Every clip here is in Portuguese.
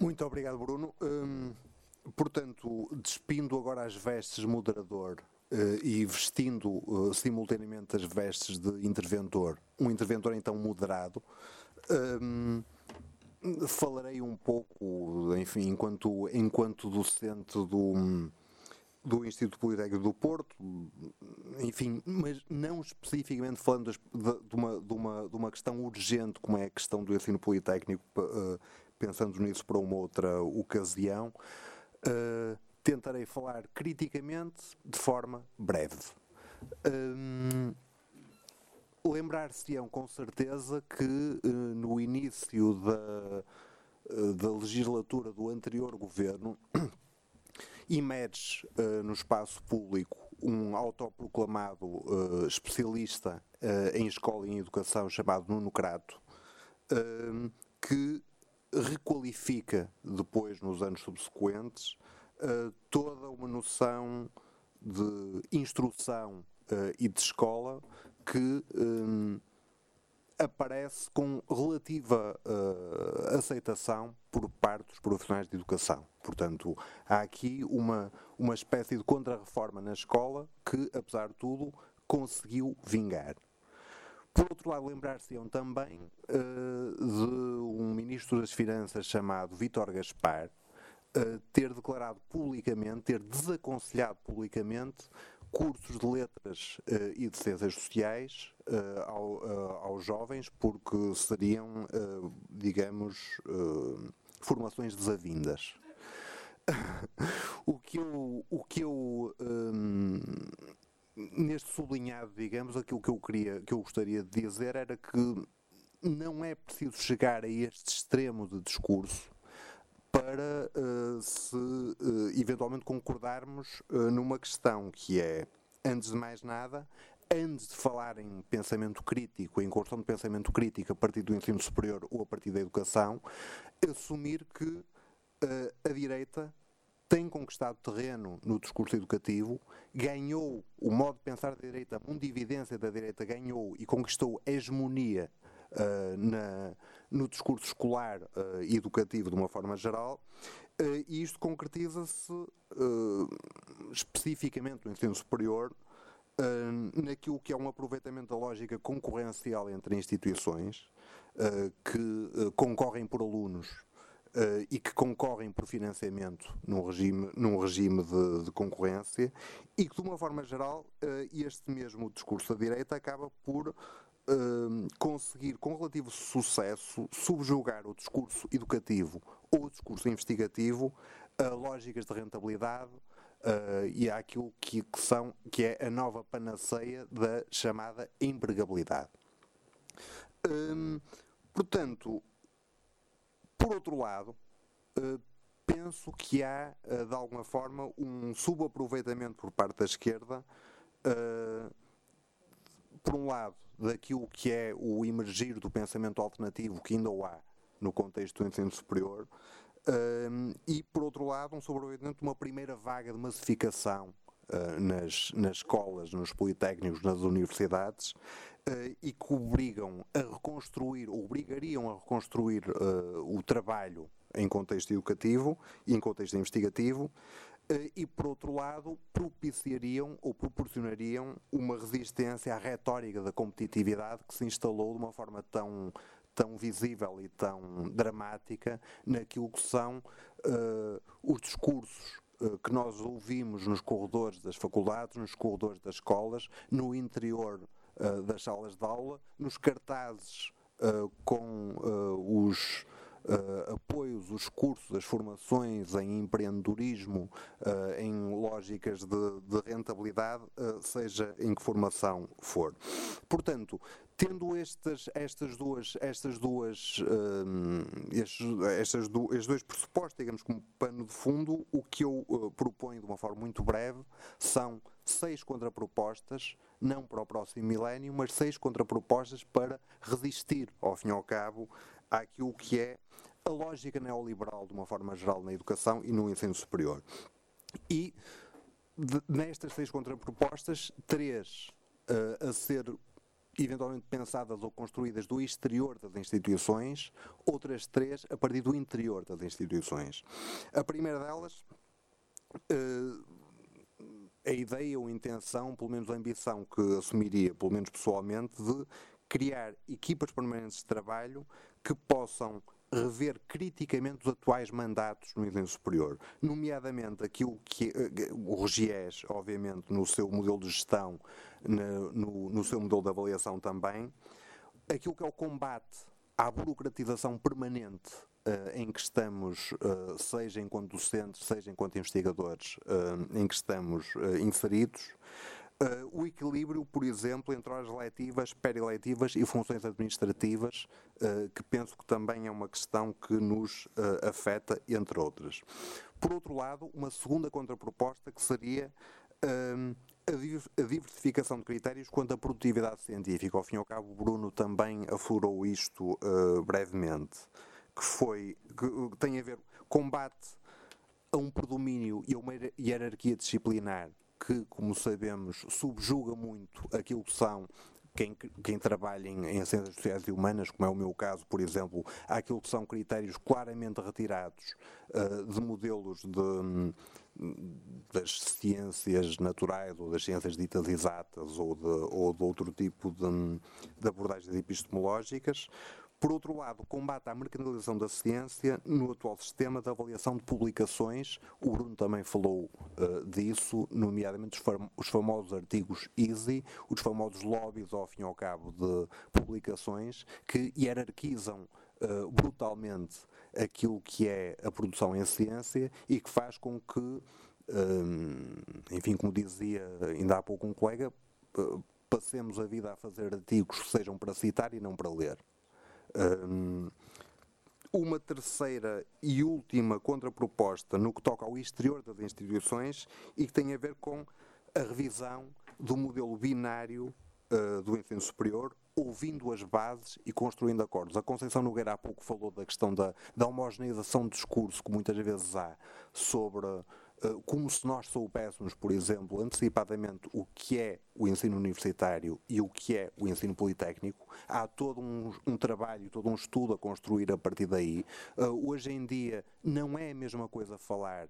Muito obrigado, Bruno. Hum, portanto, despindo agora as vestes moderador uh, e vestindo uh, simultaneamente as vestes de interventor, um interventor então moderado, um, falarei um pouco, enfim, enquanto, enquanto docente do, do Instituto Politécnico do Porto, enfim, mas não especificamente falando de, de, uma, de, uma, de uma questão urgente como é a questão do ensino politécnico, uh, pensando nisso para uma outra ocasião, uh, tentarei falar criticamente de forma breve. Um, Lembrar-se-ão com certeza que uh, no início da, uh, da legislatura do anterior governo emerge no espaço público um autoproclamado especialista em escola e em educação chamado Nuno Crato, que requalifica depois, nos anos subsequentes, uh, toda uma noção de instrução uh, e de escola que um, aparece com relativa aceitação por parte dos profissionais de educação. Portanto, há aqui uma, uma espécie de contra-reforma na escola que, apesar de tudo, conseguiu vingar. Por outro lado, lembrar-se-ão também uh, de um ministro das Finanças chamado Vítor Gaspar uh, ter declarado publicamente, ter desaconselhado publicamente cursos de letras uh, e de ciências sociais ao, aos jovens, porque seriam, digamos, formações desavindas. o que eu, o que eu um, neste sublinhado, digamos, aquilo que eu queria, que eu gostaria de dizer era que não é preciso chegar a este extremo de discurso para uh, se uh, eventualmente concordarmos uh, numa questão que é, antes de mais nada, antes de falar em pensamento crítico, em construção de pensamento crítico a partir do ensino superior ou a partir da educação, assumir que a direita tem conquistado terreno no discurso educativo, ganhou o modo de pensar da direita, a mundividência da direita ganhou e conquistou hegemonia uh, na, no discurso escolar uh, e educativo de uma forma geral, uh, e isto concretiza-se especificamente no ensino superior naquilo que é um aproveitamento da lógica concorrencial entre instituições que concorrem por alunos Uh, e que concorrem por financiamento num regime, num regime de, de concorrência e que, de uma forma geral, uh, este mesmo discurso da direita acaba por uh, conseguir, com relativo sucesso, subjugar o discurso educativo ou o discurso investigativo a lógicas de rentabilidade e àquilo que, que, são, que é a nova panaceia da chamada empregabilidade. Um, portanto, por outro lado, eh, penso que há, eh, de alguma forma, um subaproveitamento por parte da esquerda, eh, por um lado, daquilo que é o emergir do pensamento alternativo que ainda o há no contexto do ensino superior, e, por outro lado, um sobreaproveitamento de uma primeira vaga de massificação nas, nas escolas, nos politécnicos, nas universidades, uh, e que obrigam a reconstruir, obrigariam a reconstruir uh, o trabalho em contexto educativo e em contexto investigativo, uh, e por outro lado propiciariam ou proporcionariam uma resistência à retórica da competitividade que se instalou de uma forma tão tão visível e tão dramática naquilo que são os discursos que nós ouvimos nos corredores das faculdades, nos corredores das escolas, no interior uh, das salas de aula, nos cartazes uh, com uh, os apoios, os cursos, as formações em empreendedorismo, em lógicas de, de rentabilidade, seja em que formação for. Portanto, tendo estas, estas duas, estas duas, estes, estas dois pressupostos, digamos, como pano de fundo, o que eu proponho de uma forma muito breve são seis contrapropostas, não para o próximo milénio, mas seis contrapropostas para resistir, ao fim e ao cabo, àquilo que é a lógica neoliberal, de uma forma geral, na educação e no ensino superior. E de, nestas seis contrapropostas, três uh, a ser eventualmente pensadas ou construídas do exterior das instituições, outras três a partir do interior das instituições. A primeira delas, uh, a ideia ou intenção, pelo menos a ambição que assumiria, pelo menos pessoalmente, de criar equipas permanentes de trabalho que possam rever criticamente os atuais mandatos no ensino superior, nomeadamente aquilo que eh, o RGES, obviamente, no seu modelo de gestão, no, no seu modelo de avaliação também, aquilo que é o combate à burocratização permanente uh, em que estamos, uh, seja enquanto docentes, seja enquanto investigadores, uh, em que estamos inseridos, Uh, o equilíbrio, por exemplo, entre horas letivas, periletivas e funções administrativas, uh, que penso que também é uma questão que nos uh, afeta, entre outras. Por outro lado, uma segunda contraproposta que seria a diversificação de critérios quanto à produtividade científica. Ao fim e ao cabo, o Bruno também aflorou isto brevemente, que foi que tem a ver combate a um predomínio e a uma hierarquia disciplinar que, como sabemos, subjuga muito aquilo que são quem, quem trabalha em, em, ciências sociais e humanas, como é o meu caso, por exemplo, aquilo que são critérios claramente retirados uh, de modelos de, das ciências naturais ou das ciências ditas exatas ou de, ou de outro tipo de, de abordagens epistemológicas, por outro lado, combate à mercantilização da ciência no atual sistema de avaliação de publicações. O Bruno também falou uh, disso, nomeadamente os, fam os, famosos artigos EASY, os famosos lobbies, ao fim e ao cabo, de publicações que hierarquizam uh, brutalmente aquilo que é a produção em ciência e que faz com que, um, eh, enfim, como dizia ainda há pouco um colega, passemos a vida a fazer artigos que sejam para citar e não para ler. Um, uma terceira e última contraproposta no que toca ao exterior das instituições e que tem a ver com a revisão do modelo binário uh, do ensino superior, ouvindo as bases e construindo acordos. A Conceição Nogueira há pouco falou da questão da, da homogeneização de discurso que muitas vezes há sobre como se nós soubéssemos, por exemplo, antecipadamente o que é o ensino universitário e o que é o ensino politécnico, há todo um, um trabalho, todo um estudo a construir a partir daí. Uh, hoje em dia não é a mesma coisa falar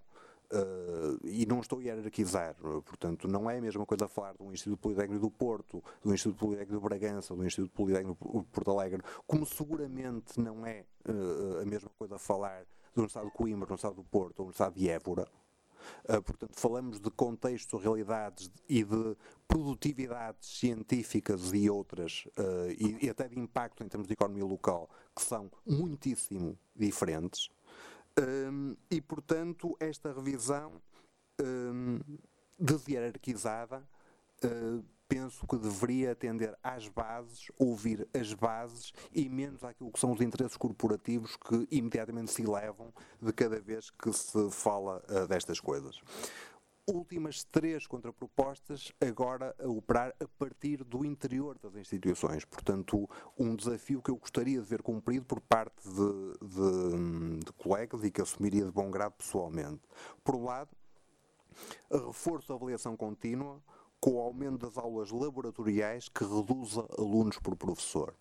Uh, e não estou a hierarquizar, portanto, não é a mesma coisa falar do Instituto Politécnico do Porto, do Instituto Politécnico de Bragança, do Instituto Politécnico de Porto Alegre, como seguramente não é uh, a mesma coisa falar do Universidade de Coimbra, do Universidade do Porto ou da Universidade de Évora, portanto, falamos de contextos, realidades e de produtividades científicas e outras, uh, e, e, até de impacto em termos de economia local, que são muitíssimo diferentes. Um, e, portanto, esta revisão um, deshierarquizada uh, penso que deveria atender às bases, ouvir as bases e menos àquilo que são os interesses corporativos que imediatamente se elevam de cada vez que se fala uh, destas coisas. Últimas três contrapropostas agora a operar a partir do interior das instituições. Portanto, um desafio que eu gostaria de ver cumprido por parte de, de, de colegas e que assumiria de bom grado pessoalmente. Por um lado, reforço da avaliação contínua, com o aumento das aulas laboratoriais que reduza alunos por professor.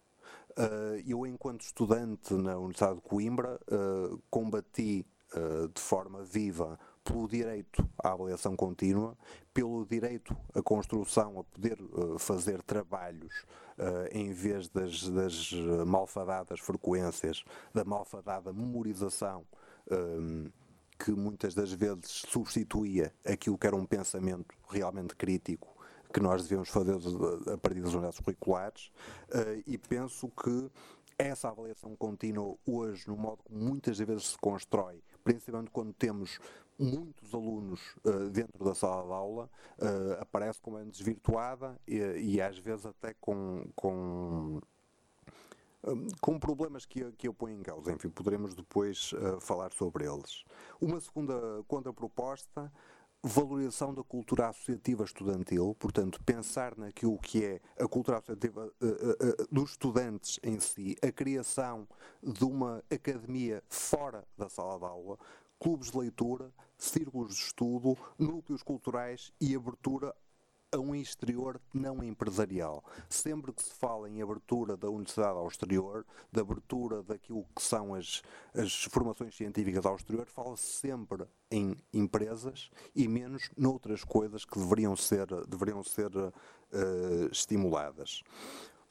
Uh, eu, enquanto estudante na Universidade de Coimbra, uh, combati uh, de forma viva pelo direito à avaliação contínua, pelo direito à construção, a poder fazer trabalhos em vez das, das, malfadadas frequências, da malfadada memorização que muitas das vezes substituía aquilo que era um pensamento realmente crítico que nós devemos fazer a partir das unidades curriculares uh, e penso que essa avaliação contínua hoje, no modo como muitas vezes se constrói, principalmente quando temos muitos alunos uh, dentro da sala de aula, uh, aparece como é desvirtuada e, e, às vezes até com, com com problemas que, que eu ponho em causa. Enfim, poderemos depois uh, falar sobre eles. Uma segunda contraproposta, valorização da cultura associativa estudantil, portanto, pensar naquilo que é a cultura associativa uh, uh, dos estudantes em si, a criação de uma academia fora da sala de aula, clubes de leitura, círculos de estudo, núcleos culturais e abertura a um exterior não empresarial. Sempre que se fala em abertura da universidade ao exterior, de abertura daquilo que são as, as formações científicas ao exterior, fala-se sempre em empresas e menos noutras coisas que deveriam ser, deveriam ser uh, estimuladas.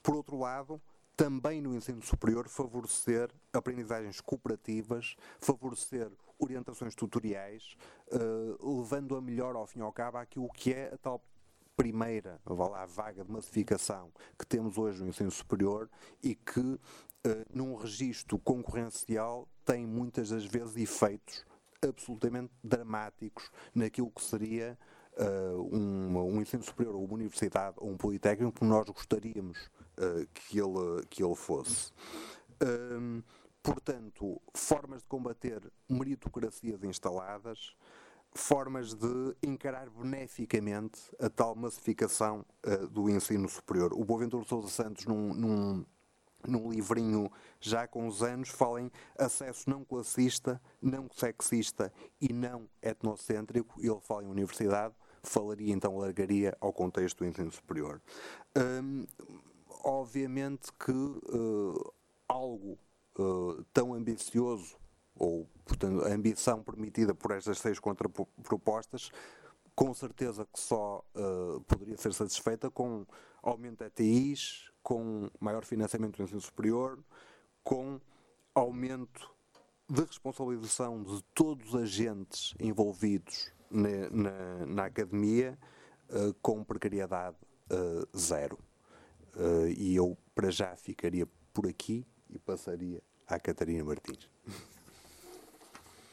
Por outro lado, também no ensino superior, favorecer aprendizagens cooperativas, favorecer orientações tutoriais, uh, levando a melhor, ao fim e ao cabo, aquilo que é a tal primeira lá, vaga de massificação que temos hoje no ensino superior e que, uh, num registro concorrencial, tem muitas das vezes efeitos absolutamente dramáticos naquilo que seria uh, um, um, ensino superior, ou uma universidade, ou um politécnico que nós gostaríamos uh, que, ele, que ele fosse. Um, portanto, formas de combater meritocracias instaladas, formas de encarar beneficamente a tal massificação uh, do ensino superior. O Boaventura Sousa Santos, num, num, num, livrinho já com uns anos, fala em acesso não classista, não sexista e não etnocêntrico. Ele fala em universidade, falaria então, largaria ao contexto do ensino superior. Um, obviamente que uh, algo uh, tão ambicioso ou, portanto, a ambição permitida por estas seis contrapropostas, com certeza que só uh, poderia ser satisfeita com aumento de ETIs, com maior financiamento do ensino superior, com aumento de responsabilização de todos os agentes envolvidos na, na, na academia, uh, com precariedade uh, zero. e eu, para já, ficaria por aqui e passaria à Catarina Martins.